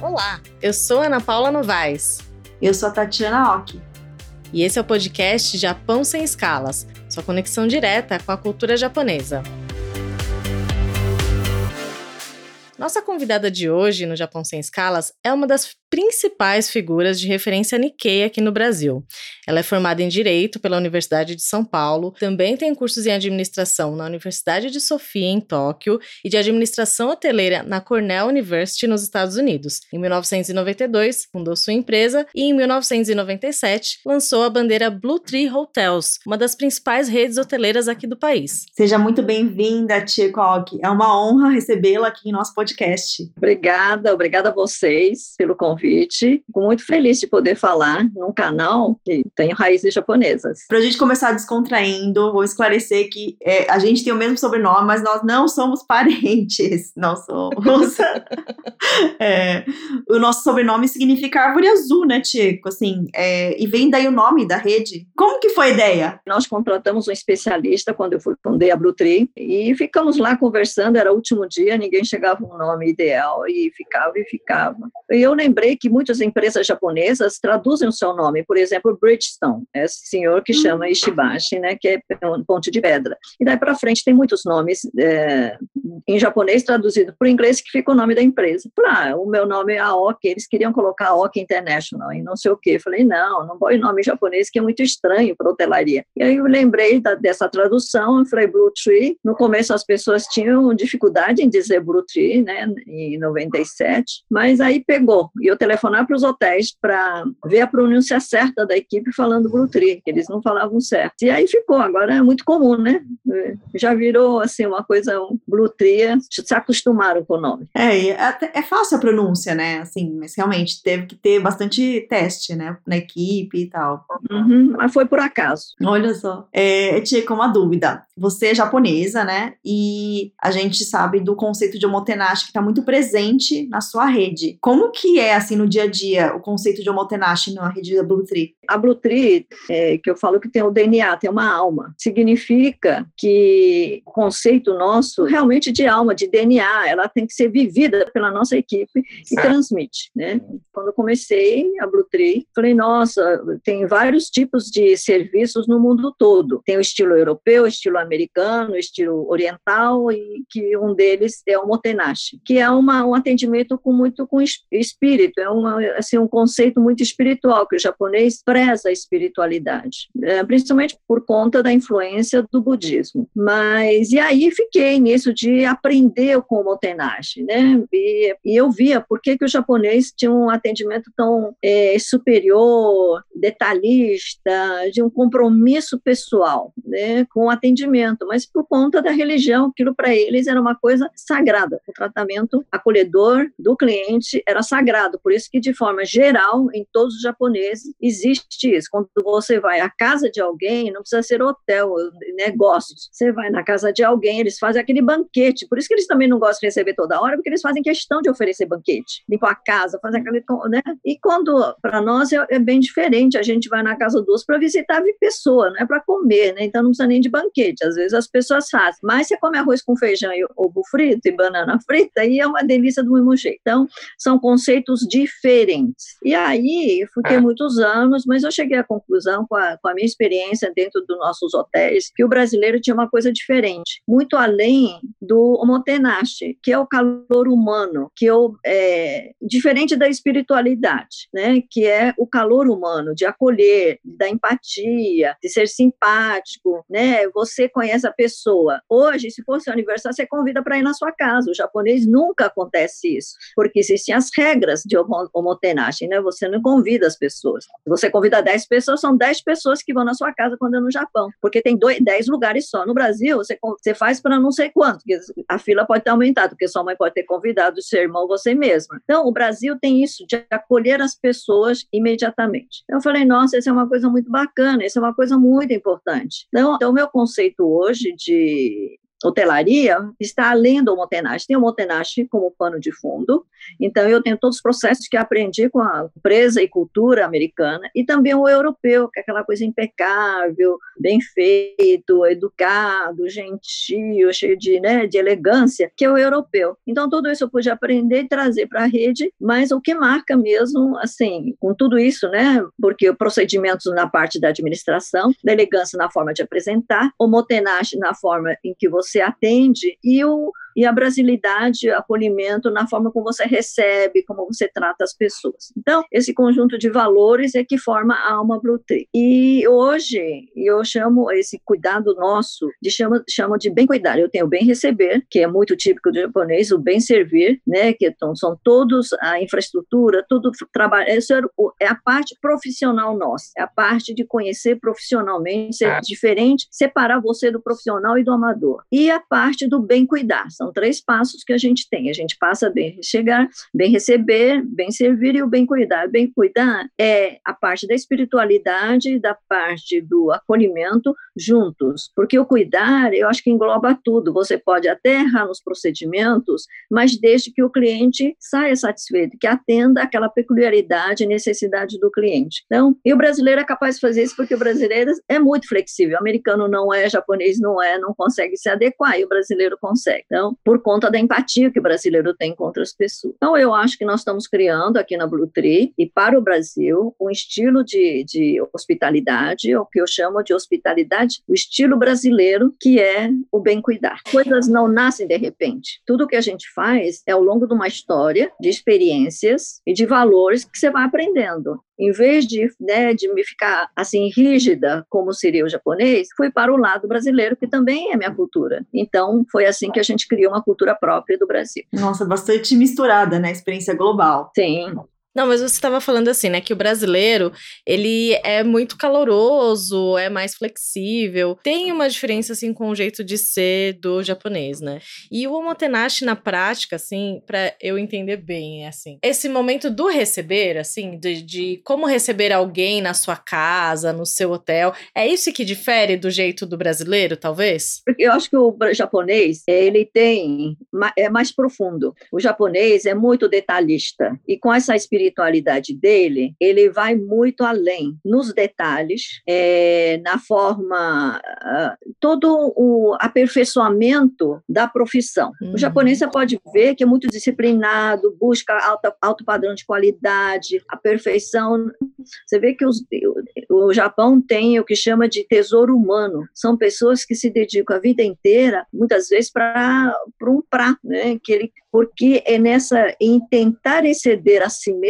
Olá, eu sou Ana Paula Novaes. Eu sou a Tatiana Oki. E esse é o podcast Japão Sem Escalas, sua conexão direta com a cultura japonesa. Nossa convidada de hoje no Japão Sem Escalas é uma das principais figuras de referência Nikkei aqui no Brasil. Ela é formada em Direito pela Universidade de São Paulo, também tem cursos em Administração na Universidade de Sofia, em Tóquio, e de Administração Hoteleira na Cornell University, nos Estados Unidos. Em 1992, fundou sua empresa e, em 1997, lançou a bandeira Blue Tree Hotels, uma das principais redes hoteleiras aqui do país. Seja muito bem-vinda, Tia Koki. É uma honra recebê-la aqui em nosso podcast. Obrigada, obrigada a vocês pelo convite. Fico muito feliz de poder falar num canal que tem raízes japonesas. Para a gente começar descontraindo, vou esclarecer que é, a gente tem o mesmo sobrenome, mas nós não somos parentes. Nós somos. é, o nosso sobrenome significa árvore azul, né, Tico? Assim, é, e vem daí o nome da rede. Como que foi a ideia? Nós contratamos um especialista quando eu fundei a Blue Tree e ficamos lá conversando. Era o último dia, ninguém chegava nome ideal e ficava e ficava. E eu lembrei que muitas empresas japonesas traduzem o seu nome, por exemplo, Bridgestone, esse senhor que chama hum. Ishibashi, né, que é um ponte de pedra. E daí para frente tem muitos nomes é, em japonês traduzido para o inglês que fica o nome da empresa. Falei, ah, o meu nome é Aoki, eles queriam colocar Aoki International e não sei o quê. Falei, não, não põe nome japonês que é muito estranho para hotelaria. E aí eu lembrei da, dessa tradução, falei Blue Tree. No começo as pessoas tinham dificuldade em dizer Blue Tree, né, em 97, mas aí pegou. E eu telefonar para os hotéis para ver a pronúncia certa da equipe falando Blue Tree, que eles não falavam certo. E aí ficou, agora é muito comum, né? Já virou assim uma coisa, um Blue Tree, se acostumaram com o nome. É, é, é fácil a pronúncia, né? Assim, mas realmente teve que ter bastante teste, né? Na equipe e tal. Uhum, mas foi por acaso. Olha só. É, tinha como uma dúvida. Você é japonesa, né? E a gente sabe do conceito de omotenashi que está muito presente na sua rede. Como que é, assim, no dia a dia, o conceito de omotenashi na rede da Blue Tree? A Blue Tree, é, que eu falo que tem o DNA, tem uma alma, significa que o conceito nosso realmente de alma, de DNA, ela tem que ser vivida pela nossa equipe e transmite, né? Quando eu comecei a Blue Tree, falei, nossa, tem vários tipos de serviços no mundo todo. Tem o estilo europeu, o estilo americano, o estilo oriental e que um deles é o motenashi, que é uma, um atendimento com muito com espírito, é uma, assim, um conceito muito espiritual, que o japonês preza a espiritualidade, é, principalmente por conta da influência do budismo. Mas, e aí fiquei nisso de aprender com o Motenashi, né? E, e eu via por que, que o japonês tinha um atendimento tão é, superior, detalhista, de um compromisso pessoal, né, com o atendimento, mas por conta da religião, aquilo para eles era uma coisa sagrada. Tratamento acolhedor do cliente era sagrado, por isso que, de forma geral, em todos os japoneses, existe isso. Quando você vai à casa de alguém, não precisa ser hotel, negócios. Você vai na casa de alguém, eles fazem aquele banquete. Por isso que eles também não gostam de receber toda hora, porque eles fazem questão de oferecer banquete. Limpar a casa, fazer aquele. Né? E quando, para nós, é, é, bem diferente. A gente vai na casa dos para visitar pessoa, não é para comer, né? Então não precisa nem de banquete. Às vezes as pessoas fazem. Mas você come arroz com feijão e ovo frito e banana frita, e é uma delícia do mesmo jeito. Então, são conceitos diferentes. E aí, fiquei é. muitos anos, mas eu cheguei à conclusão, com a, com a minha experiência dentro dos nossos hotéis, que o brasileiro tinha uma coisa diferente, muito além do omotenashi, que é o calor humano, que eu, é diferente da espiritualidade, né, que é o calor humano, de acolher, da empatia, de ser simpático, né, você conhece a pessoa. Hoje, se fosse um aniversário, você convida para ir na sua casa. O japonês nunca acontece isso, porque existem as regras de omotenashi, né? Você não convida as pessoas. Você convida 10 pessoas, são 10 pessoas que vão na sua casa quando é no Japão, porque tem dois, 10 lugares só. No Brasil, você, você faz para não sei quanto, a fila pode ter aumentado, porque sua mãe pode ter convidado seu irmão, você mesma. Então, o Brasil tem isso de acolher as pessoas imediatamente. Eu falei, nossa, isso é uma coisa muito bacana, isso é uma coisa muito importante. Então, então o meu conceito hoje de hotelaria está além do Motenashi. Tem o Motenashi como pano de fundo, então eu tenho todos os processos que aprendi com a empresa e cultura americana, e também o europeu, que é aquela coisa impecável, bem feito, educado, gentil, cheio de, né, de elegância, que é o europeu. Então tudo isso eu pude aprender e trazer para a rede, mas o que marca mesmo, assim, com tudo isso, né, porque procedimentos na parte da administração, da elegância na forma de apresentar, o Motenashi na forma em que você você atende e o e a brasilidade, acolhimento na forma como você recebe, como você trata as pessoas. Então, esse conjunto de valores é que forma a alma Blue Tree. E hoje, eu chamo esse cuidado nosso, de chamo, chamo de bem cuidar. Eu tenho o bem receber, que é muito típico do japonês, o bem servir, né, que então, são todos a infraestrutura, tudo trabalho, é, é a parte profissional nossa, é a parte de conhecer profissionalmente, ser ah. diferente, separar você do profissional e do amador. E a parte do bem cuidar, são são três passos que a gente tem. A gente passa bem chegar, bem receber, bem servir e o bem cuidar. Bem cuidar é a parte da espiritualidade, da parte do acolhimento juntos, porque o cuidar, eu acho que engloba tudo. Você pode até errar nos procedimentos, mas desde que o cliente saia satisfeito, que atenda aquela peculiaridade e necessidade do cliente. Então, e o brasileiro é capaz de fazer isso porque o brasileiro é muito flexível. O americano não é, japonês não é, não consegue se adequar e o brasileiro consegue. Então, por conta da empatia que o brasileiro tem com outras pessoas. Então, eu acho que nós estamos criando aqui na Blue Tree e para o Brasil um estilo de, de hospitalidade, o que eu chamo de hospitalidade, o estilo brasileiro, que é o bem cuidar. Coisas não nascem de repente. Tudo que a gente faz é ao longo de uma história, de experiências e de valores que você vai aprendendo em vez de, né, de me ficar assim rígida, como seria o japonês, fui para o lado brasileiro, que também é minha cultura. Então, foi assim que a gente criou uma cultura própria do Brasil. Nossa, bastante misturada, né? Experiência global. Sim. Não, mas você estava falando assim, né, que o brasileiro, ele é muito caloroso, é mais flexível, tem uma diferença, assim, com o jeito de ser do japonês, né? E o omotenashi, na prática, assim, para eu entender bem, é assim, esse momento do receber, assim, de, de como receber alguém na sua casa, no seu hotel, é isso que difere do jeito do brasileiro, talvez? Eu acho que o japonês, ele tem, é mais profundo. O japonês é muito detalhista, e com essa experiência espiritualidade dele, ele vai muito além nos detalhes, é, na forma, uh, todo o aperfeiçoamento da profissão. Uhum. O japonês você pode ver que é muito disciplinado, busca alta, alto padrão de qualidade, a perfeição. Você vê que os, o Japão tem o que chama de tesouro humano. São pessoas que se dedicam a vida inteira, muitas vezes, para um prato, né? Que ele, porque é nessa em tentar exceder a si mesmo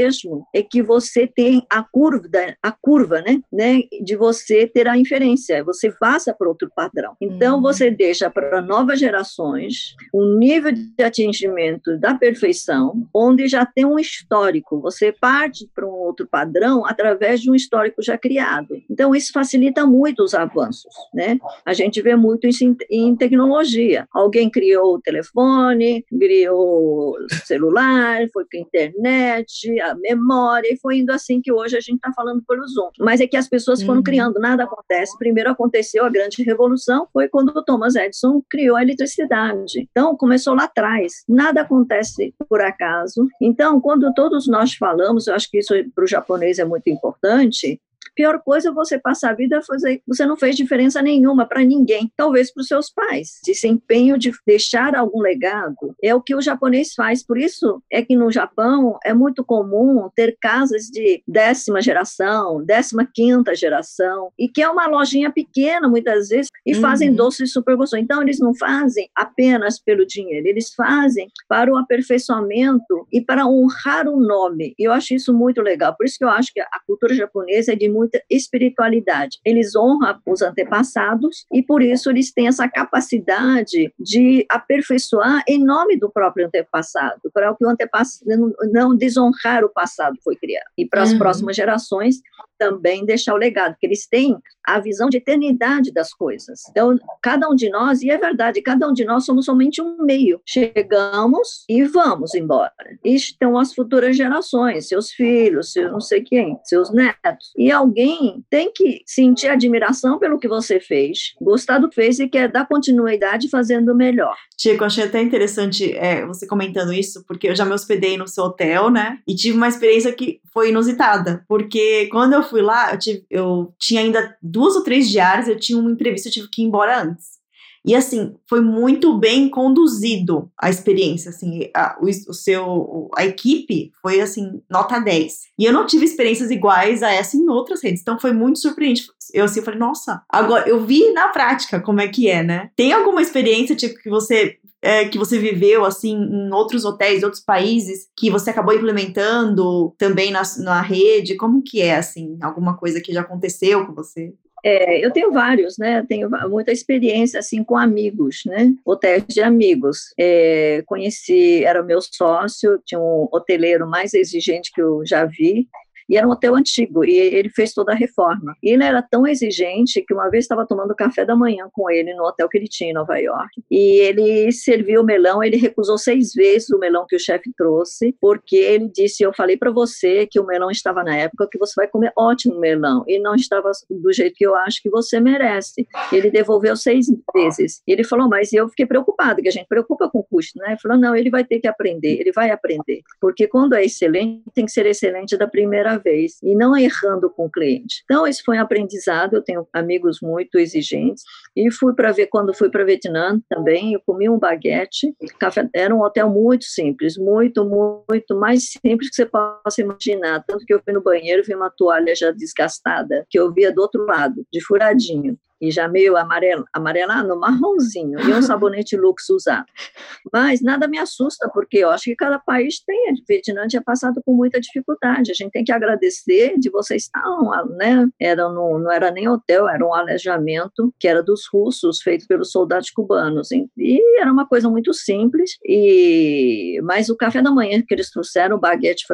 é que você tem a curva, a curva, né? né? De você ter a inferência, você passa para outro padrão. Então uhum. você deixa para novas gerações um nível de atingimento da perfeição, onde já tem um histórico. Você parte para um outro padrão através de um histórico já criado. Então, isso facilita muito os avanços, né? A gente vê muito isso em, em tecnologia. Alguém criou o telefone, criou o celular, foi com a internet, memória, e foi indo assim que hoje a gente está falando pelo Zoom. Mas é que as pessoas foram uhum. criando, nada acontece. Primeiro aconteceu a grande revolução, foi quando o Thomas Edison criou a eletricidade. Então, começou lá atrás. Nada acontece por acaso. Então, quando todos nós falamos, eu acho que isso para o japonês é muito importante, pior coisa é você passar a vida fazer, você não fez diferença nenhuma para ninguém, talvez para os seus pais. Esse empenho de deixar algum legado é o que o japonês faz. Por isso é que no Japão é muito comum ter casas de décima geração, décima quinta geração, e que é uma lojinha pequena muitas vezes e uhum. fazem doces super gostosos. Então eles não fazem apenas pelo dinheiro, eles fazem para o aperfeiçoamento e para honrar o nome. E eu acho isso muito legal. Por isso que eu acho que a cultura japonesa é de muito muita espiritualidade. Eles honram os antepassados e por isso eles têm essa capacidade de aperfeiçoar em nome do próprio antepassado, para que o antepassado não desonrar o passado foi criado. E para as uhum. próximas gerações também deixar o legado, que eles têm a visão de eternidade das coisas. Então, cada um de nós, e é verdade, cada um de nós somos somente um meio. Chegamos e vamos embora. E estão as futuras gerações, seus filhos, seus não sei quem, seus netos. E ao alguém tem que sentir admiração pelo que você fez, gostar do que fez e quer dar continuidade fazendo melhor. Chico, achei até interessante é, você comentando isso, porque eu já me hospedei no seu hotel, né? E tive uma experiência que foi inusitada, porque quando eu fui lá, eu, tive, eu tinha ainda duas ou três diárias, eu tinha uma entrevista, eu tive que ir embora antes. E assim, foi muito bem conduzido a experiência, assim, a, o, o, seu, a equipe foi assim, nota 10. E eu não tive experiências iguais a essa em outras redes, então foi muito surpreendente. Eu assim, falei, nossa, agora eu vi na prática como é que é, né? Tem alguma experiência, tipo, que você é, que você viveu assim em outros hotéis, outros países, que você acabou implementando também na, na rede? Como que é assim? Alguma coisa que já aconteceu com você? É, eu tenho vários, né? Tenho muita experiência assim com amigos, né? Hotéis de amigos. É, conheci, era meu sócio, tinha um hoteleiro mais exigente que eu já vi. E era um hotel antigo, e ele fez toda a reforma. E ele era tão exigente que uma vez estava tomando café da manhã com ele no hotel que ele tinha em Nova York. E ele serviu o melão, ele recusou seis vezes o melão que o chefe trouxe, porque ele disse: Eu falei para você que o melão estava na época que você vai comer ótimo melão, e não estava do jeito que eu acho que você merece. Ele devolveu seis vezes. Ele falou: Mas eu fiquei preocupado, que a gente preocupa com o custo, né? Ele falou: Não, ele vai ter que aprender, ele vai aprender. Porque quando é excelente, tem que ser excelente da primeira vez e não errando com o cliente. Então, isso foi um aprendizado. Eu tenho amigos muito exigentes e fui para ver quando fui para Vietnã também. Eu comi um baguete. Café, era um hotel muito simples, muito, muito mais simples que você possa imaginar. Tanto que eu fui no banheiro vi uma toalha já desgastada que eu via do outro lado, de furadinho e já meio amarelo, amarelado, marronzinho, e um sabonete Lux usado. Mas nada me assusta, porque eu acho que cada país tem, o Vietnã tinha passado por muita dificuldade, a gente tem que agradecer de vocês estar, né, era no, não era nem hotel, era um alojamento que era dos russos, feito pelos soldados cubanos, e era uma coisa muito simples, e mas o café da manhã que eles trouxeram, o baguete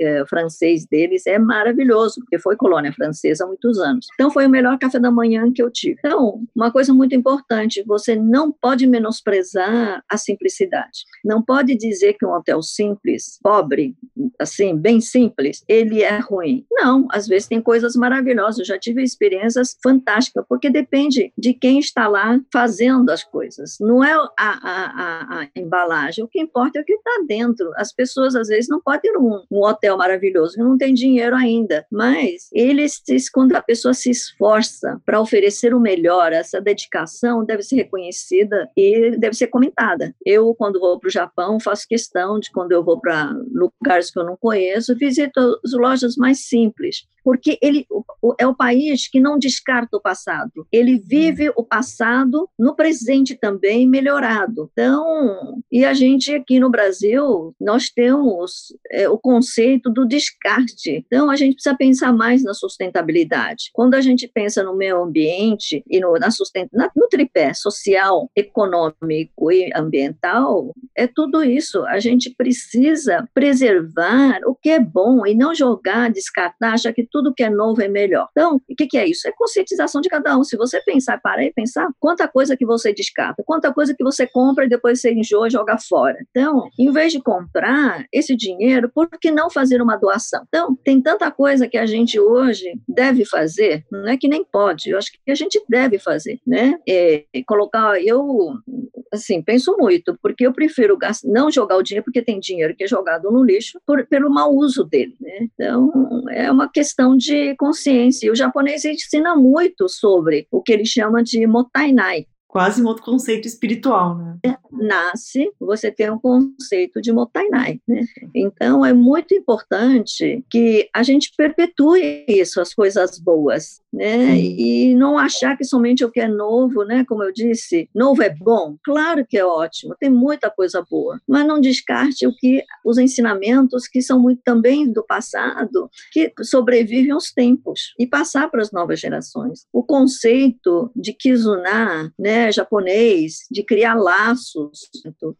eh, francês deles, é maravilhoso, porque foi colônia francesa há muitos anos. Então foi o melhor café da manhã que eu tive. Então, uma coisa muito importante, você não pode menosprezar a simplicidade. Não pode dizer que um hotel simples, pobre, assim, bem simples, ele é ruim. Não, às vezes tem coisas maravilhosas. Eu já tive experiências fantásticas, porque depende de quem está lá fazendo as coisas. Não é a, a, a, a embalagem, o que importa é o que está dentro. As pessoas, às vezes, não podem ter um, um hotel maravilhoso, não tem dinheiro ainda, mas eles, quando a pessoa se esforça para oferecer um melhor, essa dedicação deve ser reconhecida e deve ser comentada. Eu, quando vou para o Japão, faço questão de, quando eu vou para lugares que eu não conheço, visito as lojas mais simples, porque ele é o país que não descarta o passado, ele vive o passado no presente também melhorado. Então, e a gente aqui no Brasil, nós temos é, o conceito do descarte. Então, a gente precisa pensar mais na sustentabilidade. Quando a gente pensa no meio ambiente, e no, na sustenta, na, no tripé social, econômico e ambiental, é tudo isso. A gente precisa preservar o que é bom e não jogar, descartar, achar que tudo que é novo é melhor. Então, o que, que é isso? É conscientização de cada um. Se você pensar, parar e pensar, quanta coisa que você descarta, quanta coisa que você compra e depois você enjoa e joga fora. Então, em vez de comprar esse dinheiro, por que não fazer uma doação? Então, tem tanta coisa que a gente hoje deve fazer, não é que nem pode, eu acho que a gente deve fazer, né? É, colocar, eu, assim, penso muito, porque eu prefiro gastar, não jogar o dinheiro, porque tem dinheiro que é jogado no lixo, por, pelo mau uso dele, né? Então, é uma questão de consciência. E o japonês ensina muito sobre o que ele chama de motainai, quase um outro conceito espiritual, né? Nasce, você tem um conceito de Motainai, né? Então é muito importante que a gente perpetue isso, as coisas boas, né? E não achar que somente o que é novo, né? Como eu disse, novo é bom, claro que é ótimo, tem muita coisa boa, mas não descarte o que os ensinamentos que são muito também do passado, que sobrevivem aos tempos e passar para as novas gerações. O conceito de Kizuna, né? japonês, de criar laços,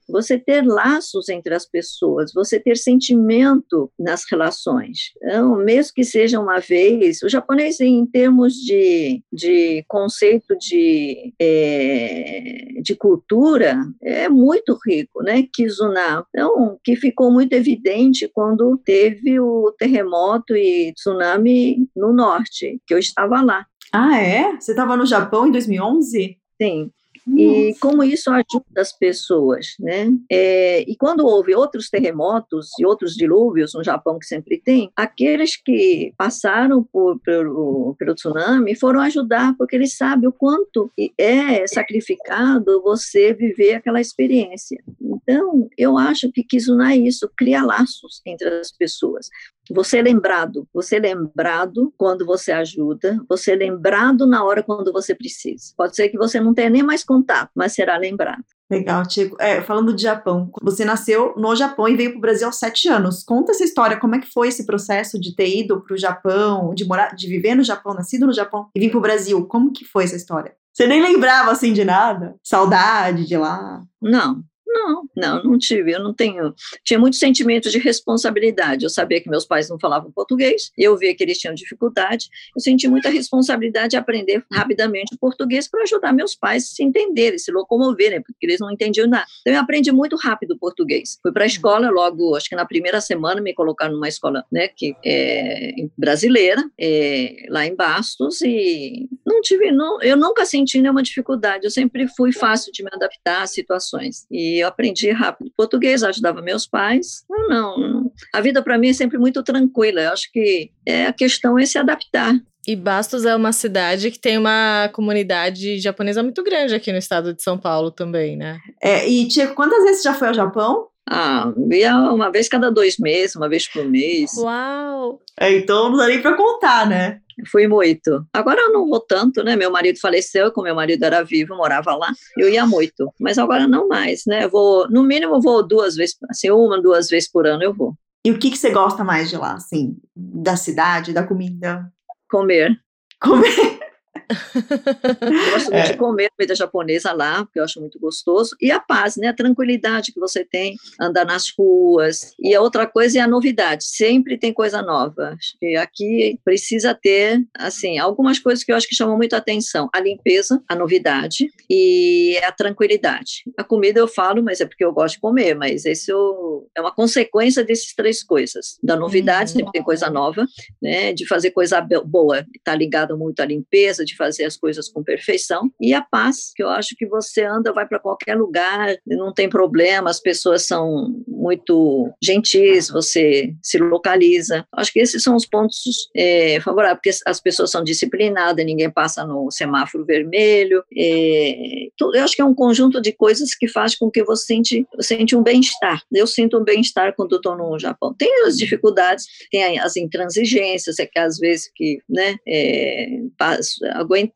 você ter laços entre as pessoas, você ter sentimento nas relações. Então, mesmo que seja uma vez, o japonês, em termos termos de, de conceito de, é, de cultura, é muito rico, né? Kizuna. Então, que ficou muito evidente quando teve o terremoto e tsunami no norte, que eu estava lá. Ah, é? Você estava no Japão em 2011? Sim. E como isso ajuda as pessoas, né? É, e quando houve outros terremotos e outros dilúvios no Japão que sempre tem, aqueles que passaram por, pelo, pelo tsunami foram ajudar porque eles sabem o quanto é sacrificado você viver aquela experiência. Então, eu acho que Kizuna é isso, cria laços entre as pessoas. Você é lembrado, você é lembrado quando você ajuda, você é lembrado na hora quando você precisa. Pode ser que você não tenha nem mais contato, mas será lembrado. Legal, Tico. É, falando de Japão, você nasceu no Japão e veio para o Brasil aos sete anos. Conta essa história, como é que foi esse processo de ter ido para o Japão, de morar, de viver no Japão, nascido no Japão e vir para o Brasil? Como que foi essa história? Você nem lembrava assim de nada? Saudade de lá? Não, não, não, não tive. Eu não tenho. Tinha muito sentimento de responsabilidade. Eu sabia que meus pais não falavam português, eu via que eles tinham dificuldade. Eu senti muita responsabilidade de aprender rapidamente o português para ajudar meus pais a se entenderem, se locomoverem, porque eles não entendiam nada. Então eu aprendi muito rápido o português. Fui para a escola logo, acho que na primeira semana me colocaram numa escola, né, que é brasileira, é, lá em Bastos e não tive, não, eu nunca senti nenhuma dificuldade. Eu sempre fui fácil de me adaptar às situações. E eu aprendi rápido português, ajudava meus pais. Não, não. A vida para mim é sempre muito tranquila. Eu acho que é, a questão é se adaptar. E Bastos é uma cidade que tem uma comunidade japonesa muito grande aqui no estado de São Paulo também, né? É, e, Tia, quantas vezes você já foi ao Japão? Ah, ia uma vez cada dois meses, uma vez por mês. Uau! É, então não dá nem para contar, né? Fui muito. Agora eu não vou tanto, né? Meu marido faleceu, como meu marido era vivo, morava lá. Eu ia muito, mas agora não mais, né? Eu vou, no mínimo, vou duas vezes, assim, uma, duas vezes por ano eu vou. E o que, que você gosta mais de lá, assim? Da cidade, da comida? Comer. Comer. Eu gosto muito é. de comer comida japonesa lá, porque eu acho muito gostoso. E a paz, né? A tranquilidade que você tem, andar nas ruas. E a outra coisa é a novidade. Sempre tem coisa nova. E aqui precisa ter, assim, algumas coisas que eu acho que chamam muito a atenção. A limpeza, a novidade e a tranquilidade. A comida eu falo, mas é porque eu gosto de comer, mas isso é uma consequência dessas três coisas. Da novidade, uhum. sempre tem coisa nova, né? De fazer coisa boa. Está ligado muito à limpeza, de de fazer as coisas com perfeição, e a paz, que eu acho que você anda, vai para qualquer lugar, não tem problema, as pessoas são muito gentis, você se localiza. Acho que esses são os pontos é, favoráveis, porque as pessoas são disciplinadas, ninguém passa no semáforo vermelho. É, eu acho que é um conjunto de coisas que faz com que você sente, sente um bem-estar. Eu sinto um bem-estar quando estou no Japão. Tem as dificuldades, tem as intransigências, é que às vezes que, né, é,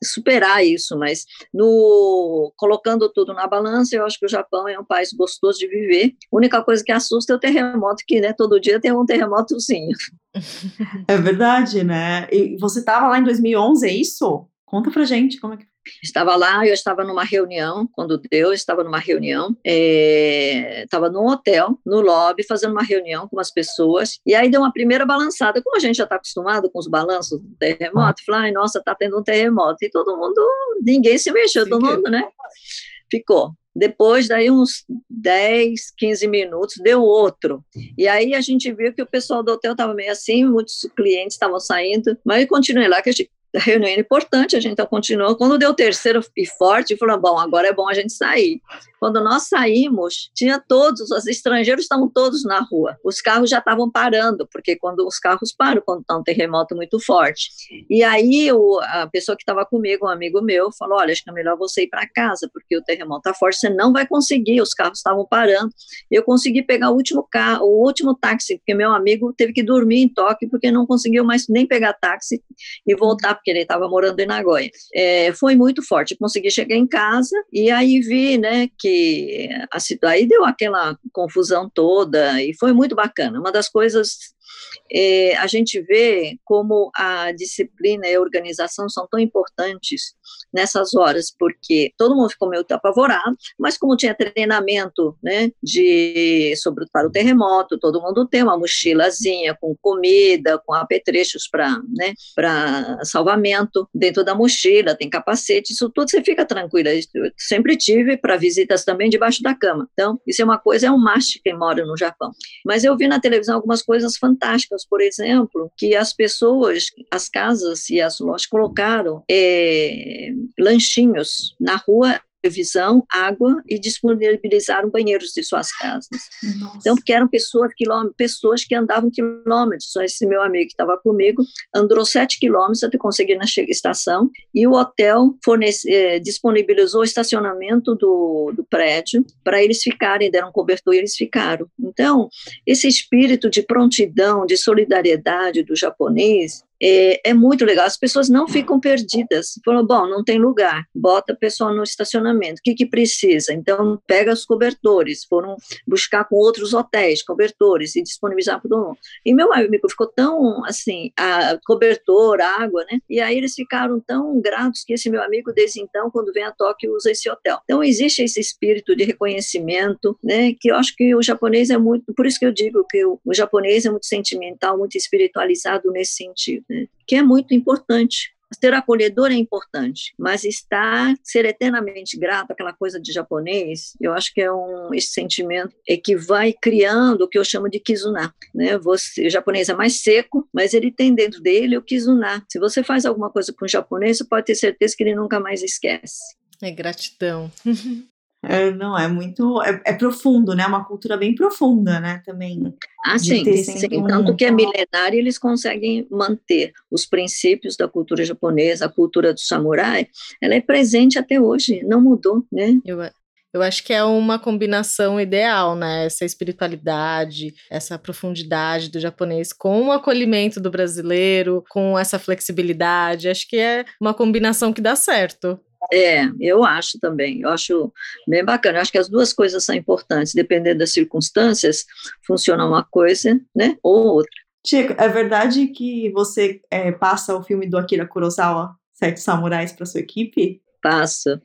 superar isso, mas no colocando tudo na balança, eu acho que o Japão é um país gostoso de viver. A única coisa que assusta é o terremoto, que né, todo dia tem um terremotozinho. É verdade, né? E você estava lá em 2011, é isso? Conta pra gente como é que Estava lá, eu estava numa reunião, quando deu, estava numa reunião, é, estava num hotel, no lobby, fazendo uma reunião com as pessoas, e aí deu uma primeira balançada. Como a gente já está acostumado com os balanços do terremoto, falei, ai, nossa, está tendo um terremoto. E todo mundo, ninguém se mexeu, Sim, todo mundo, né? Ficou. Depois, daí uns 10, 15 minutos, deu outro. E aí a gente viu que o pessoal do hotel estava meio assim, muitos clientes estavam saindo, mas eu continuei lá, que a gente reunião importante, a gente então continuou. Quando deu terceiro e forte, falou: bom, agora é bom a gente sair. Quando nós saímos, tinha todos, os estrangeiros estavam todos na rua. Os carros já estavam parando, porque quando os carros param, quando está um terremoto muito forte. E aí o, a pessoa que estava comigo, um amigo meu, falou: olha, acho que é melhor você ir para casa, porque o terremoto está forte, você não vai conseguir, os carros estavam parando. Eu consegui pegar o último carro, o último táxi, porque meu amigo teve que dormir em Tóquio, porque não conseguiu mais nem pegar táxi e voltar porque ele estava morando em Nagoya. É, foi muito forte. Consegui chegar em casa e aí vi, né, que a aí deu aquela confusão toda e foi muito bacana. Uma das coisas é, a gente vê como a disciplina e a organização são tão importantes nessas horas, porque todo mundo ficou meio apavorado, mas como tinha treinamento né, de, sobre, para o terremoto, todo mundo tem uma mochilazinha com comida, com apetrechos para né, salvamento dentro da mochila, tem capacete, isso tudo você fica tranquila. Eu sempre tive para visitas também debaixo da cama. Então, isso é uma coisa, é um must quem mora no Japão. Mas eu vi na televisão algumas coisas fantásticas, por exemplo, que as pessoas, as casas e as lojas colocaram é, lanchinhos na rua televisão, água e disponibilizaram banheiros de suas casas. Nossa. Então, porque eram pessoas, pessoas que andavam quilômetros. Só esse meu amigo que estava comigo andou sete quilômetros até conseguir na estação e o hotel fornece, eh, disponibilizou o estacionamento do, do prédio para eles ficarem, deram cobertor e eles ficaram. Então, esse espírito de prontidão, de solidariedade do japonês, é, é, muito legal. As pessoas não ficam perdidas. Falam, bom, não tem lugar, bota a pessoa no estacionamento. O que, que precisa? Então, pega os cobertores. Foram buscar com outros hotéis cobertores e disponibilizar para todo mundo. E meu amigo ficou tão, assim, a cobertor, água, né? E aí eles ficaram tão gratos que esse meu amigo, desde então, quando vem a Tóquio, usa esse hotel. Então, existe esse espírito de reconhecimento, né? Que eu acho que o japonês é muito, por isso que eu digo que o, o japonês é muito sentimental, muito espiritualizado nesse sentido que é muito importante. Ser acolhedor é importante, mas estar, ser eternamente grato, aquela coisa de japonês, eu acho que é um esse sentimento é que vai criando o que eu chamo de kizuna, né? Você, o japonês é mais seco, mas ele tem dentro dele o kizuna. Se você faz alguma coisa com o japonês, você pode ter certeza que ele nunca mais esquece. É gratidão. É, não, é muito. É, é, profundo, né? Uma cultura bem profunda, né? Também. Ah, sim, sim. Um... Tanto que é milenário, eles conseguem manter os princípios da cultura japonesa, a cultura do samurai, ela é presente até hoje, não mudou, né? Eu, eu acho que é uma combinação ideal, né? Essa espiritualidade, essa profundidade do japonês com o acolhimento do brasileiro, com essa flexibilidade. Acho que é uma combinação que dá certo. É, eu acho também, eu acho bem bacana. Eu acho que as duas coisas são importantes, dependendo das circunstâncias, funciona uma coisa, né, ou outra. Chico, é verdade que você é, passa o filme do Akira Kurosawa, Sete Samurais, para sua equipe? Passa.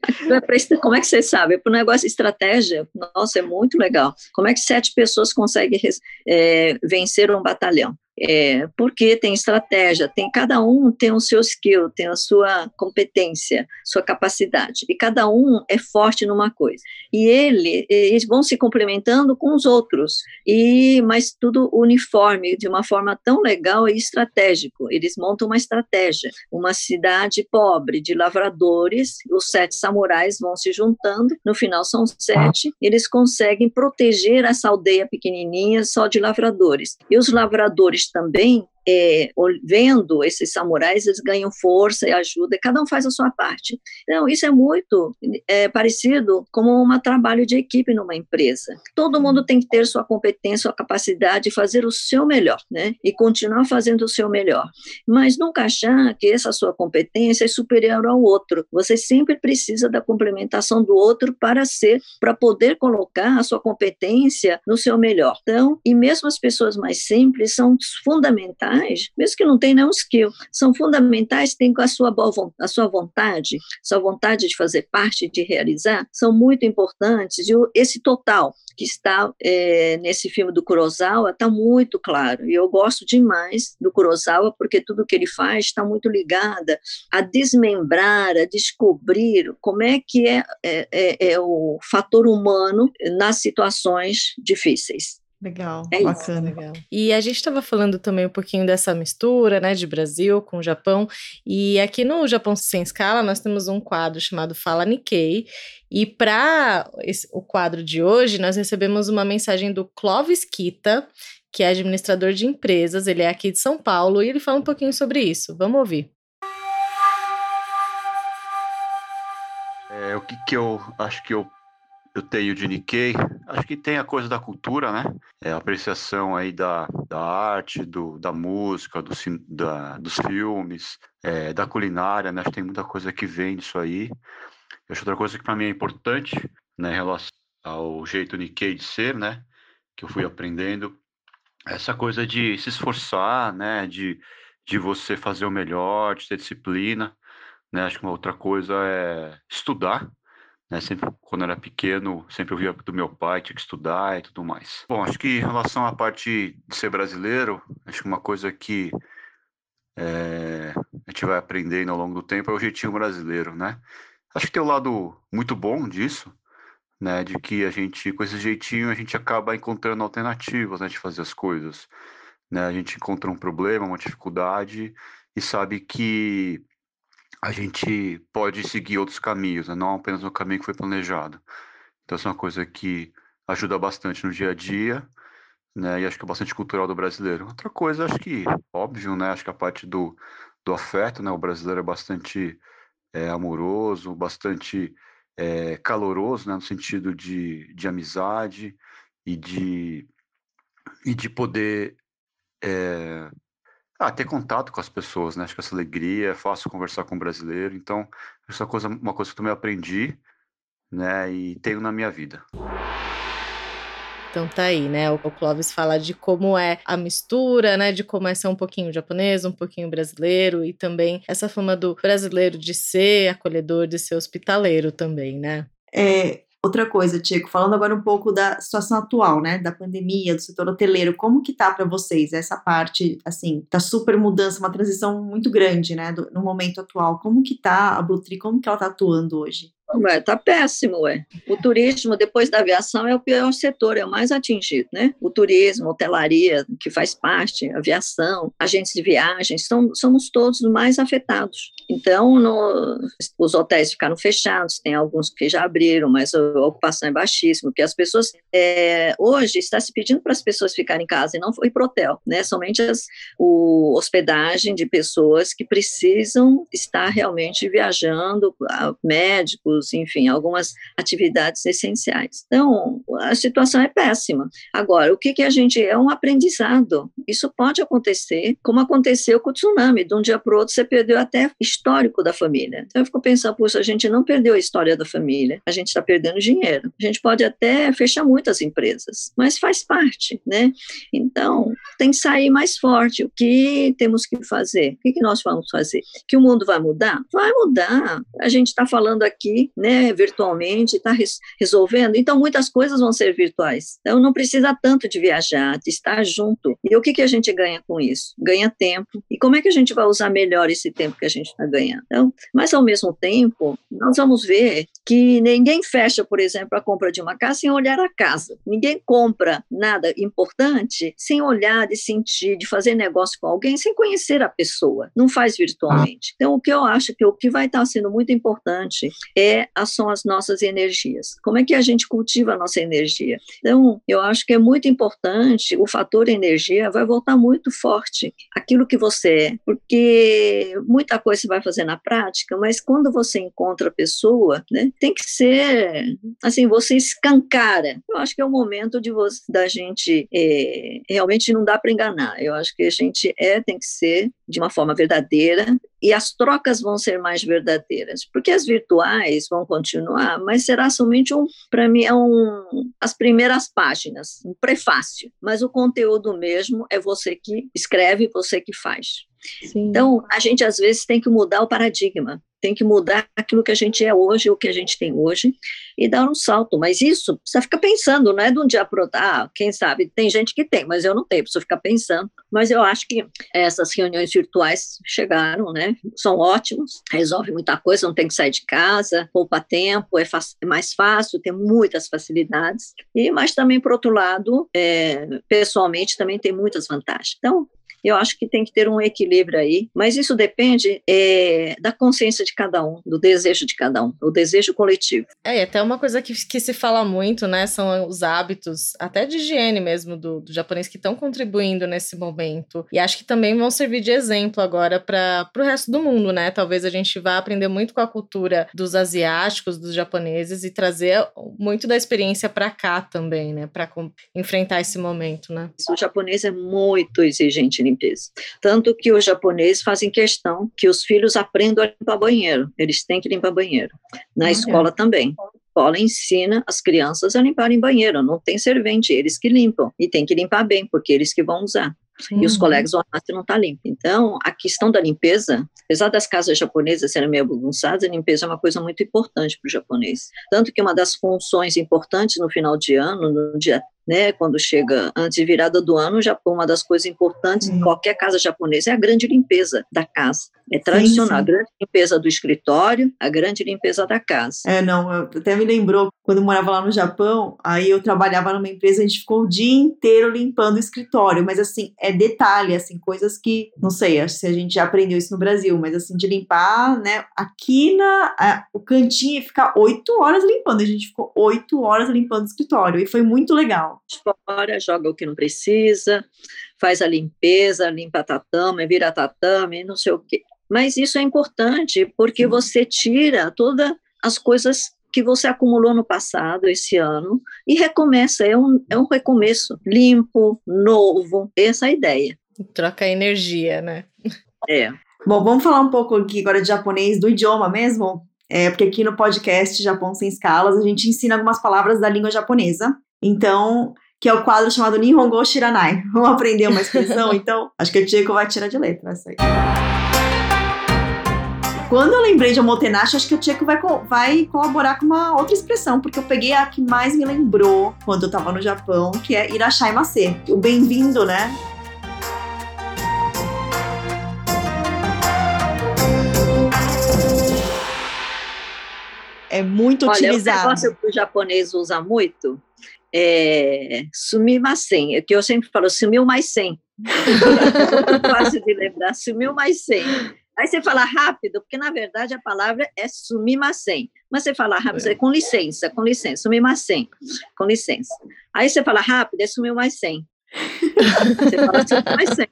Como é que você sabe? É para o negócio de estratégia, nossa, é muito legal. Como é que sete pessoas conseguem é, vencer um batalhão? É, porque tem estratégia, tem cada um tem o seu skill, tem a sua competência, sua capacidade, e cada um é forte numa coisa. E ele, eles vão se complementando com os outros, e mas tudo uniforme, de uma forma tão legal e estratégico. Eles montam uma estratégia, uma cidade pobre de lavradores, os sete samurais vão se juntando, no final são sete, eles conseguem proteger essa aldeia pequenininha só de lavradores. E os lavradores também é, vendo esses samurais, eles ganham força e ajuda, cada um faz a sua parte. Então, isso é muito é, parecido com um trabalho de equipe numa empresa. Todo mundo tem que ter sua competência, sua capacidade de fazer o seu melhor, né? E continuar fazendo o seu melhor. Mas nunca achar que essa sua competência é superior ao outro. Você sempre precisa da complementação do outro para ser, para poder colocar a sua competência no seu melhor. Então, e mesmo as pessoas mais simples são fundamentais mesmo que não tenha nenhum skill, são fundamentais, com a sua, boa, a sua vontade, sua vontade de fazer parte, de realizar, são muito importantes. E esse total que está é, nesse filme do Kurosawa está muito claro. E eu gosto demais do Kurosawa porque tudo que ele faz está muito ligada a desmembrar, a descobrir como é que é, é, é, é o fator humano nas situações difíceis. Legal, é bacana. Isso, legal. E a gente estava falando também um pouquinho dessa mistura, né, de Brasil com Japão. E aqui no Japão Sem Escala nós temos um quadro chamado Fala Nikkei. E para o quadro de hoje nós recebemos uma mensagem do Clovis Kita, que é administrador de empresas. Ele é aqui de São Paulo e ele fala um pouquinho sobre isso. Vamos ouvir. É, o que, que eu acho que eu eu tenho de Nikkei, acho que tem a coisa da cultura, né? É a apreciação aí da, da arte, do, da música, do, da, dos filmes, é, da culinária, né? Acho que tem muita coisa que vem disso aí. Acho outra coisa que para mim é importante, né, em relação ao jeito Nikkei de ser, né? Que eu fui aprendendo, essa coisa de se esforçar, né, de, de você fazer o melhor, de ter disciplina, né, acho que uma outra coisa é estudar, né, sempre quando era pequeno, sempre ouvia do meu pai, tinha que estudar e tudo mais. Bom, acho que em relação à parte de ser brasileiro, acho que uma coisa que é, a gente vai aprendendo ao longo do tempo é o jeitinho brasileiro, né? Acho que tem um lado muito bom disso, né? De que a gente, com esse jeitinho, a gente acaba encontrando alternativas, né? De fazer as coisas, né? A gente encontra um problema, uma dificuldade e sabe que a gente pode seguir outros caminhos, né? não apenas o caminho que foi planejado. Então, isso é uma coisa que ajuda bastante no dia a dia, né? E acho que é bastante cultural do brasileiro. Outra coisa, acho que, óbvio, né? Acho que a parte do, do afeto, né? O brasileiro é bastante é, amoroso, bastante é, caloroso, né? No sentido de, de amizade e de, e de poder é, ah, ter contato com as pessoas, né? Acho que essa alegria, é fácil conversar com o brasileiro. Então, essa coisa, uma coisa que eu também aprendi, né? E tenho na minha vida. Então tá aí, né? O Clóvis fala de como é a mistura, né? De como é ser um pouquinho japonês, um pouquinho brasileiro e também essa fama do brasileiro de ser acolhedor, de ser hospitaleiro também, né? É, Outra coisa, Tico, falando agora um pouco da situação atual, né, da pandemia, do setor hoteleiro, como que tá para vocês essa parte, assim, tá super mudança, uma transição muito grande, né, do, no momento atual. Como que tá a Blue Tree, como que ela tá atuando hoje? Ué, tá péssimo, ué. O turismo, depois da aviação, é o pior setor, é o mais atingido, né? O turismo, hotelaria, que faz parte, aviação, agentes de viagens, são, somos todos mais afetados. Então, no, os hotéis ficaram fechados, tem alguns que já abriram, mas a ocupação é baixíssima, porque as pessoas, é, hoje, está se pedindo para as pessoas ficarem em casa e não ir para hotel, né? Somente as, o hospedagem de pessoas que precisam estar realmente viajando, médicos, enfim, algumas atividades essenciais. Então, a situação é péssima. Agora, o que, que a gente é um aprendizado? Isso pode acontecer, como aconteceu com o tsunami, de um dia para o outro você perdeu até histórico da família. Então, eu fico pensando, puxa, a gente não perdeu a história da família, a gente está perdendo dinheiro. A gente pode até fechar muitas empresas, mas faz parte, né? Então, tem que sair mais forte. O que temos que fazer? O que, que nós vamos fazer? Que o mundo vai mudar? Vai mudar. A gente está falando aqui né, virtualmente, está res resolvendo. Então, muitas coisas vão ser virtuais. Então, não precisa tanto de viajar, de estar junto. E o que, que a gente ganha com isso? Ganha tempo. E como é que a gente vai usar melhor esse tempo que a gente está ganhando? Então, mas, ao mesmo tempo, nós vamos ver que ninguém fecha, por exemplo, a compra de uma casa sem olhar a casa. Ninguém compra nada importante sem olhar, de sentir, de fazer negócio com alguém, sem conhecer a pessoa. Não faz virtualmente. Então, o que eu acho que o que vai estar sendo muito importante é são as nossas energias. Como é que a gente cultiva a nossa energia? Então, eu acho que é muito importante, o fator energia vai voltar muito forte, aquilo que você é, porque muita coisa você vai fazer na prática, mas quando você encontra a pessoa, né, tem que ser, assim, você escancara. Eu acho que é o momento de você, da gente, é, realmente não dá para enganar, eu acho que a gente é, tem que ser de uma forma verdadeira e as trocas vão ser mais verdadeiras, porque as virtuais vão continuar, mas será somente um, para mim, é um, as primeiras páginas, um prefácio, mas o conteúdo mesmo é você que escreve, você que faz. Sim. Então, a gente às vezes tem que mudar o paradigma tem que mudar aquilo que a gente é hoje, o que a gente tem hoje, e dar um salto. Mas isso, precisa ficar pensando, não é de um dia para outro. Ah, quem sabe, tem gente que tem, mas eu não tenho, preciso ficar pensando. Mas eu acho que essas reuniões virtuais chegaram, né? São ótimos, resolve muita coisa, não tem que sair de casa, poupa tempo, é, é mais fácil, tem muitas facilidades. E, mas também, por outro lado, é, pessoalmente, também tem muitas vantagens. Então, eu acho que tem que ter um equilíbrio aí, mas isso depende é, da consciência de cada um, do desejo de cada um, o desejo coletivo. É, e até uma coisa que, que se fala muito, né, são os hábitos, até de higiene mesmo, do, do japonês que estão contribuindo nesse momento. E acho que também vão servir de exemplo agora para o resto do mundo, né? Talvez a gente vá aprender muito com a cultura dos asiáticos, dos japoneses e trazer muito da experiência para cá também, né? Para enfrentar esse momento, né? O japonês é muito exigente limpeza. Tanto que os japoneses fazem questão que os filhos aprendam a limpar banheiro. Eles têm que limpar banheiro. Na escola também. escola ensina as crianças a limparem banheiro, não tem servente, eles que limpam, e tem que limpar bem, porque eles que vão usar. Uhum. E os colegas vão lá se não está limpo. Então, a questão da limpeza, apesar das casas japonesas serem meio bagunçadas, a limpeza é uma coisa muito importante para o japonês. Tanto que uma das funções importantes no final de ano, no dia né, quando chega antes de virada do ano, já uma das coisas importantes em qualquer casa japonesa é a grande limpeza da casa. É tradicional, sim, sim. a grande limpeza do escritório, a grande limpeza da casa. É, não, até me lembrou, quando eu morava lá no Japão, aí eu trabalhava numa empresa, a gente ficou o dia inteiro limpando o escritório, mas assim, é detalhe, assim, coisas que, não sei, acho que a gente já aprendeu isso no Brasil, mas assim, de limpar, né, aqui na, a, o cantinho e ficar oito horas limpando, a gente ficou oito horas limpando o escritório, e foi muito legal. Fora, joga o que não precisa, faz a limpeza, limpa tatame, vira tatame, não sei o quê. Mas isso é importante porque você tira todas as coisas que você acumulou no passado, esse ano, e recomeça. É um, é um recomeço limpo, novo, essa é a ideia. Troca energia, né? É. Bom, vamos falar um pouco aqui agora de japonês, do idioma mesmo, é, porque aqui no podcast Japão Sem Escalas a gente ensina algumas palavras da língua japonesa. Então, que é o quadro chamado Nihongo Shiranai. Vamos aprender uma expressão? então, acho que o Chico vai tirar de letra essa aí. Quando eu lembrei de Omotenashi, acho que o Chico vai, vai colaborar com uma outra expressão, porque eu peguei a que mais me lembrou quando eu tava no Japão, que é Irashaimase. O bem-vindo, né? É muito Olha, utilizado. Olha, um negócio que o japonês usa muito é sumimasen, é que eu sempre falo sumiu mais 100. muito fácil de lembrar, sumiu mais 100. Aí você fala rápido, porque na verdade a palavra é sumimasen. Mas você fala rápido, é. com licença, com licença, sumimasen, com licença. Aí você fala rápido, é sumiu mais 100. Você fala sumiu mais 100.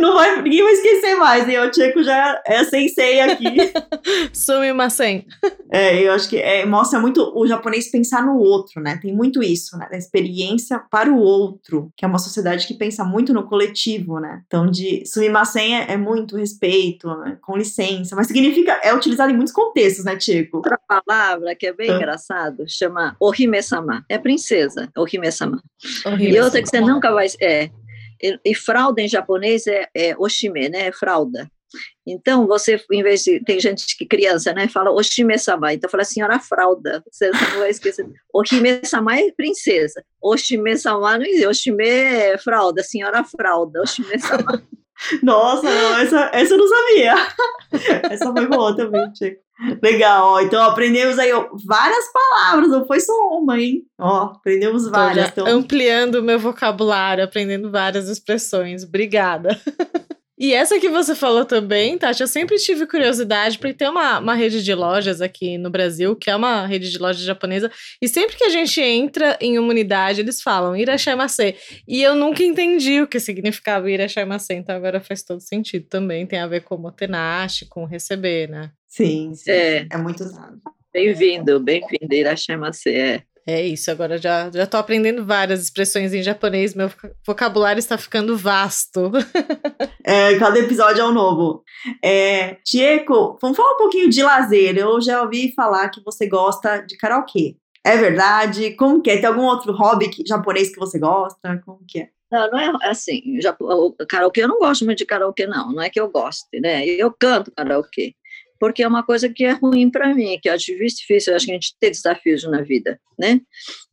Não vai, ninguém vai esquecer mais, hein? O Tcheco já é sensei aqui. Sumimasen. É, eu acho que é, mostra muito o japonês pensar no outro, né? Tem muito isso, né? Da experiência para o outro, que é uma sociedade que pensa muito no coletivo, né? Então, de sumimasen é, é muito respeito, né? com licença, mas significa, é utilizado em muitos contextos, né, Tcheco? Outra palavra que é bem ah. engraçado, chama ohime-sama. É princesa, ohime-sama. Ohime e outra que você nunca vai... É, e, e fralda em japonês é, é oshime, né? É fralda. Então, você, em vez de. Tem gente que criança, né? Fala Oshime-sama. Então, fala senhora fralda. Você não vai esquecer. Oshime-sama é princesa. Oshime-sama não existe. Oshime é fralda, senhora fralda. Oshime-sama. Nossa, não, essa, essa eu não sabia. essa foi boa também, Chico. Legal, ó. Então aprendemos aí ó, várias palavras, não foi só uma, hein? Ó, aprendemos várias. Então, Ampliando o meu vocabulário, aprendendo várias expressões. Obrigada. E essa que você falou também, Tati, eu sempre tive curiosidade, porque tem uma, uma rede de lojas aqui no Brasil, que é uma rede de lojas japonesa, e sempre que a gente entra em uma unidade, eles falam Irashaimase. E eu nunca entendi o que significava Irashaimase, então agora faz todo sentido também. Tem a ver com motenashi, com receber, né? Sim, sim. É, é muito usado. Bem-vindo, bem-vindo, Irashaimase. É. É isso, agora já já tô aprendendo várias expressões em japonês, meu vocabulário está ficando vasto. é, cada episódio é um novo. É, Chieko, vamos falar um pouquinho de lazer. Eu já ouvi falar que você gosta de karaokê. É verdade? Como que é? Tem algum outro hobby que, japonês que você gosta? Como que é? Não, não é assim. Já, o karaokê, eu não gosto muito de karaokê, não. Não é que eu goste, né? Eu canto karaokê porque é uma coisa que é ruim para mim, que eu acho difícil, eu acho que a gente tem desafios na vida, né?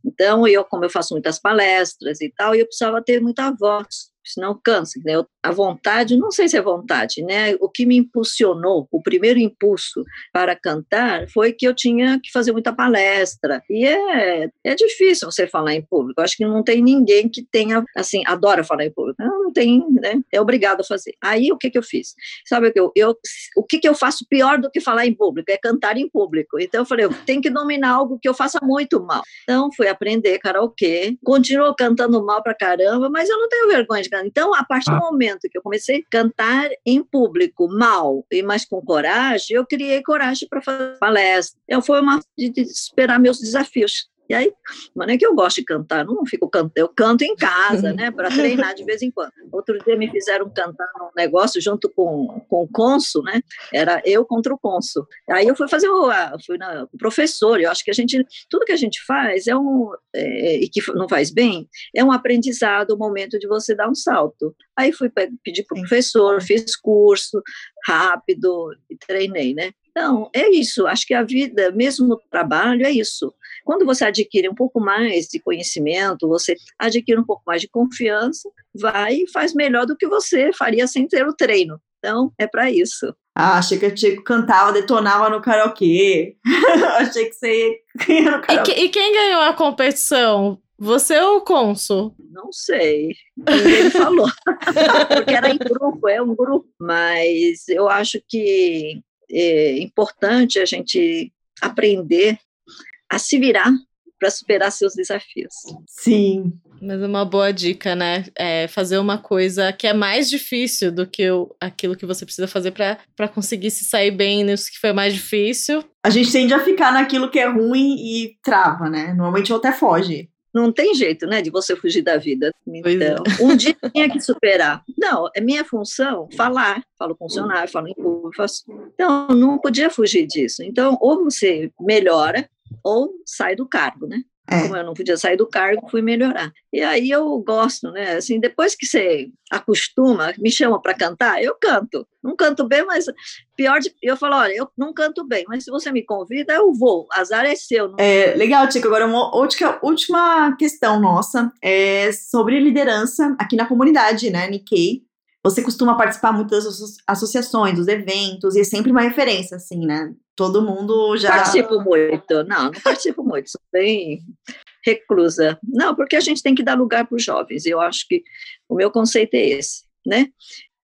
Então, eu, como eu faço muitas palestras e tal, eu precisava ter muita voz, senão cansa. Né? a vontade, não sei se é vontade, né? O que me impulsionou, o primeiro impulso para cantar foi que eu tinha que fazer muita palestra. E é, é difícil você falar em público. Acho que não tem ninguém que tenha, assim, adora falar em público. Não, não tem, né? É obrigado a fazer. Aí o que, que eu fiz? Sabe o que eu, eu, o que, que eu faço pior do que falar em público? É cantar em público. Então eu falei, eu tenho que dominar algo que eu faça muito mal. Então fui aprender karaokê, continuo cantando mal pra caramba, mas eu não tenho vergonha de cantar. Então, a partir do ah. momento que eu comecei a cantar em público mal, e mas com coragem, eu criei coragem para fazer palestra. Eu fui uma de esperar meus desafios. E aí, mas não é que eu gosto de cantar, não fico cantando, eu canto em casa, né, para treinar de vez em quando. Outro dia me fizeram cantar um negócio junto com, com o Consul, né, era eu contra o Consul. Aí eu fui fazer o, fui na, o professor, eu acho que a gente, tudo que a gente faz é um, é, e que não faz bem, é um aprendizado, o um momento de você dar um salto. Aí fui pedir para o professor, fiz curso rápido e treinei, né? Então, é isso. Acho que a vida, mesmo o trabalho, é isso. Quando você adquire um pouco mais de conhecimento, você adquire um pouco mais de confiança, vai e faz melhor do que você faria sem ter o treino. Então, é para isso. Ah, achei que Tico cantava, detonava no karaokê. achei que você ia no karaokê. E, que, e quem ganhou a competição? Você ou o Consul? Não sei. Ele falou. Porque era em grupo, é um grupo. Mas eu acho que é importante a gente aprender a se virar para superar seus desafios. Sim. Mas é uma boa dica, né? É fazer uma coisa que é mais difícil do que o, aquilo que você precisa fazer para conseguir se sair bem nisso que foi mais difícil. A gente tende a ficar naquilo que é ruim e trava, né? Normalmente até foge não tem jeito, né, de você fugir da vida. Então, é. um dia tinha que superar. Não, é minha função falar. Falo funcionário, falo em público. Faço... Então, não podia fugir disso. Então, ou você melhora ou sai do cargo, né? É. Como eu não podia sair do cargo, fui melhorar. E aí eu gosto, né? Assim, depois que você acostuma, me chama para cantar, eu canto. Não canto bem, mas pior de. Eu falo, olha, eu não canto bem, mas se você me convida, eu vou. Azar é seu. Não... É, legal, Tico. Agora, uma última, última questão nossa é sobre liderança aqui na comunidade, né, Nikkei. Você costuma participar muito das associações, dos eventos, e é sempre uma referência, assim, né? Todo mundo já. Participo muito. Não, não participo muito. Sou bem reclusa. Não, porque a gente tem que dar lugar para os jovens. Eu acho que o meu conceito é esse, né?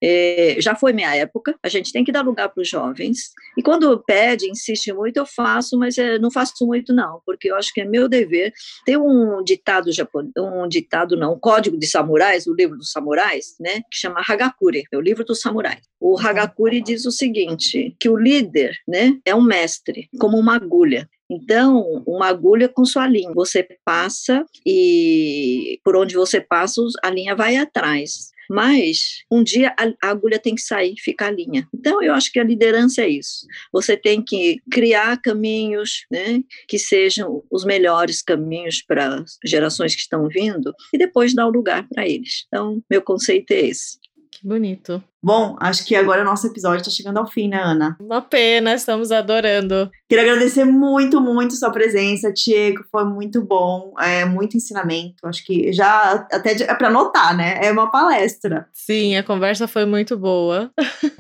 É, já foi minha época, a gente tem que dar lugar para os jovens. E quando pede, insiste muito, eu faço, mas é, não faço muito não, porque eu acho que é meu dever. Tem um ditado japonês, um ditado não, um código de samurais, o livro dos samurais, né, que chama Hagakure, é o livro dos samurais. O Hagakure diz o seguinte, que o líder, né, é um mestre, como uma agulha. Então, uma agulha com sua linha. Você passa e por onde você passa, a linha vai atrás. Mas um dia a, agulha tem que sair, ficar linha. Então eu acho que a liderança é isso. Você tem que criar caminhos, né, que sejam os melhores caminhos para gerações que estão vindo e depois dar o lugar para eles. Então meu conceito é esse. Que bonito. Bom, acho que agora o nosso episódio está chegando ao fim, né, Ana? Uma pena, estamos adorando. Queria agradecer muito, muito sua presença, Tiago. Foi muito bom, é muito ensinamento. Acho que já até é para anotar, né? É uma palestra. Sim, a conversa foi muito boa.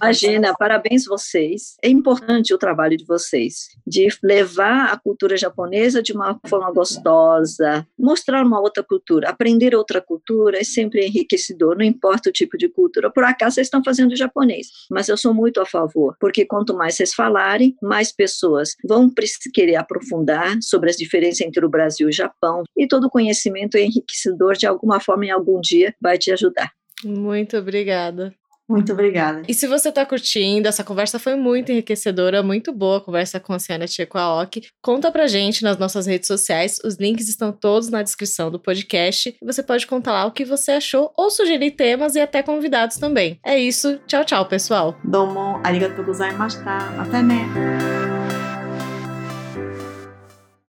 Imagina, parabéns vocês. É importante o trabalho de vocês de levar a cultura japonesa de uma forma gostosa, mostrar uma outra cultura, aprender outra cultura é sempre enriquecedor, não importa o tipo de cultura. Por acaso vocês estão fazendo japonês, mas eu sou muito a favor, porque quanto mais vocês falarem, mais pessoas vão querer aprofundar sobre as diferenças entre o Brasil e o Japão, e todo conhecimento é enriquecedor de alguma forma em algum dia vai te ajudar. Muito obrigada. Muito obrigada. E se você está curtindo, essa conversa foi muito enriquecedora, muito boa a conversa com a senhora Tcheco Aoki. Conta pra gente nas nossas redes sociais, os links estão todos na descrição do podcast. Você pode contar lá o que você achou ou sugerir temas e até convidados também. É isso, tchau, tchau, pessoal. Domo arigatou gozaimashita. Até né.